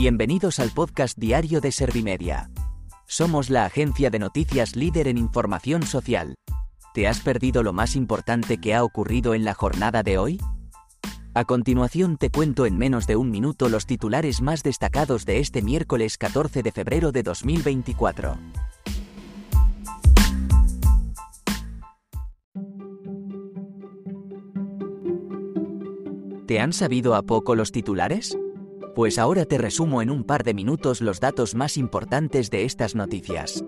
Bienvenidos al podcast diario de Servimedia. Somos la agencia de noticias líder en información social. ¿Te has perdido lo más importante que ha ocurrido en la jornada de hoy? A continuación te cuento en menos de un minuto los titulares más destacados de este miércoles 14 de febrero de 2024. ¿Te han sabido a poco los titulares? Pues ahora te resumo en un par de minutos los datos más importantes de estas noticias.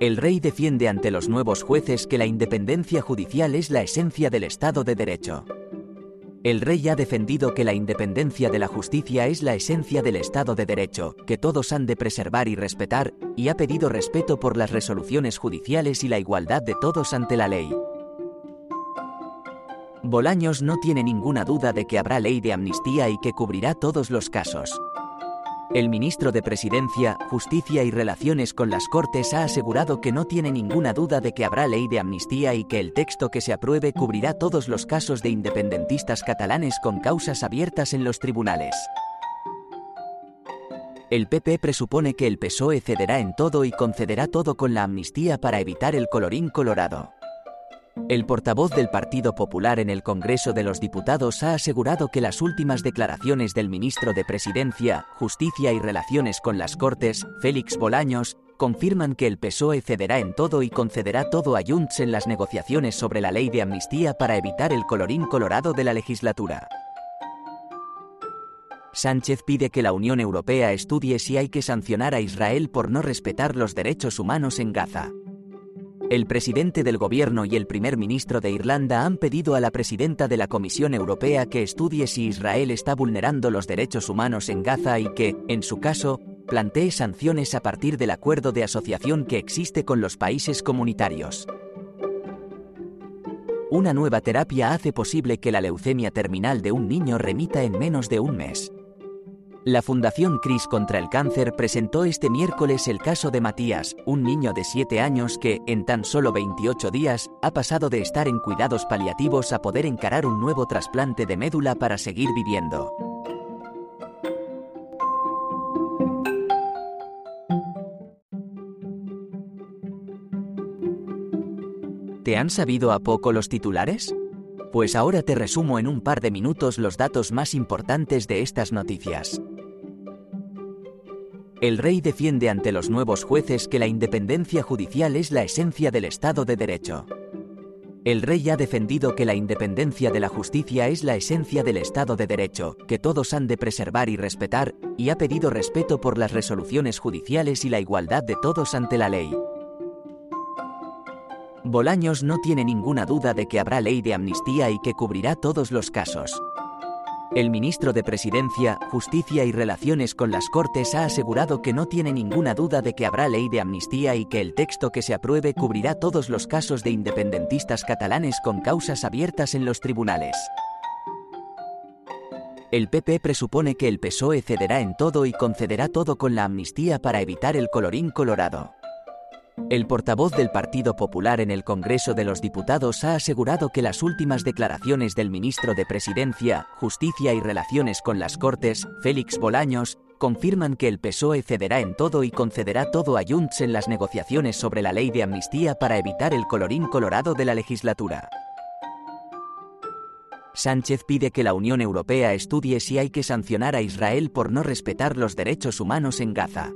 El rey defiende ante los nuevos jueces que la independencia judicial es la esencia del Estado de Derecho. El rey ha defendido que la independencia de la justicia es la esencia del Estado de Derecho, que todos han de preservar y respetar, y ha pedido respeto por las resoluciones judiciales y la igualdad de todos ante la ley. Bolaños no tiene ninguna duda de que habrá ley de amnistía y que cubrirá todos los casos. El ministro de Presidencia, Justicia y Relaciones con las Cortes ha asegurado que no tiene ninguna duda de que habrá ley de amnistía y que el texto que se apruebe cubrirá todos los casos de independentistas catalanes con causas abiertas en los tribunales. El PP presupone que el PSOE cederá en todo y concederá todo con la amnistía para evitar el colorín colorado. El portavoz del Partido Popular en el Congreso de los Diputados ha asegurado que las últimas declaraciones del ministro de Presidencia, Justicia y Relaciones con las Cortes, Félix Bolaños, confirman que el PSOE cederá en todo y concederá todo a Junts en las negociaciones sobre la ley de amnistía para evitar el colorín colorado de la legislatura. Sánchez pide que la Unión Europea estudie si hay que sancionar a Israel por no respetar los derechos humanos en Gaza. El presidente del gobierno y el primer ministro de Irlanda han pedido a la presidenta de la Comisión Europea que estudie si Israel está vulnerando los derechos humanos en Gaza y que, en su caso, plantee sanciones a partir del acuerdo de asociación que existe con los países comunitarios. Una nueva terapia hace posible que la leucemia terminal de un niño remita en menos de un mes. La Fundación CRIS contra el Cáncer presentó este miércoles el caso de Matías, un niño de 7 años que, en tan solo 28 días, ha pasado de estar en cuidados paliativos a poder encarar un nuevo trasplante de médula para seguir viviendo. ¿Te han sabido a poco los titulares? Pues ahora te resumo en un par de minutos los datos más importantes de estas noticias. El rey defiende ante los nuevos jueces que la independencia judicial es la esencia del Estado de Derecho. El rey ha defendido que la independencia de la justicia es la esencia del Estado de Derecho, que todos han de preservar y respetar, y ha pedido respeto por las resoluciones judiciales y la igualdad de todos ante la ley. Bolaños no tiene ninguna duda de que habrá ley de amnistía y que cubrirá todos los casos. El ministro de Presidencia, Justicia y Relaciones con las Cortes ha asegurado que no tiene ninguna duda de que habrá ley de amnistía y que el texto que se apruebe cubrirá todos los casos de independentistas catalanes con causas abiertas en los tribunales. El PP presupone que el PSOE cederá en todo y concederá todo con la amnistía para evitar el colorín colorado. El portavoz del Partido Popular en el Congreso de los Diputados ha asegurado que las últimas declaraciones del ministro de Presidencia, Justicia y Relaciones con las Cortes, Félix Bolaños, confirman que el PSOE cederá en todo y concederá todo a Junts en las negociaciones sobre la ley de amnistía para evitar el colorín colorado de la legislatura. Sánchez pide que la Unión Europea estudie si hay que sancionar a Israel por no respetar los derechos humanos en Gaza.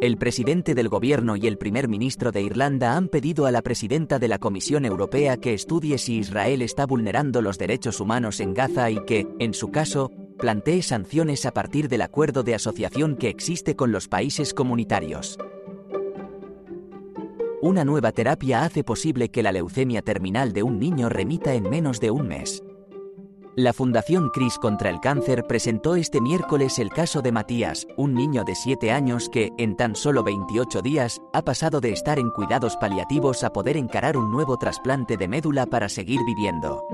El presidente del gobierno y el primer ministro de Irlanda han pedido a la presidenta de la Comisión Europea que estudie si Israel está vulnerando los derechos humanos en Gaza y que, en su caso, plantee sanciones a partir del acuerdo de asociación que existe con los países comunitarios. Una nueva terapia hace posible que la leucemia terminal de un niño remita en menos de un mes. La Fundación CRIS contra el Cáncer presentó este miércoles el caso de Matías, un niño de 7 años que, en tan solo 28 días, ha pasado de estar en cuidados paliativos a poder encarar un nuevo trasplante de médula para seguir viviendo.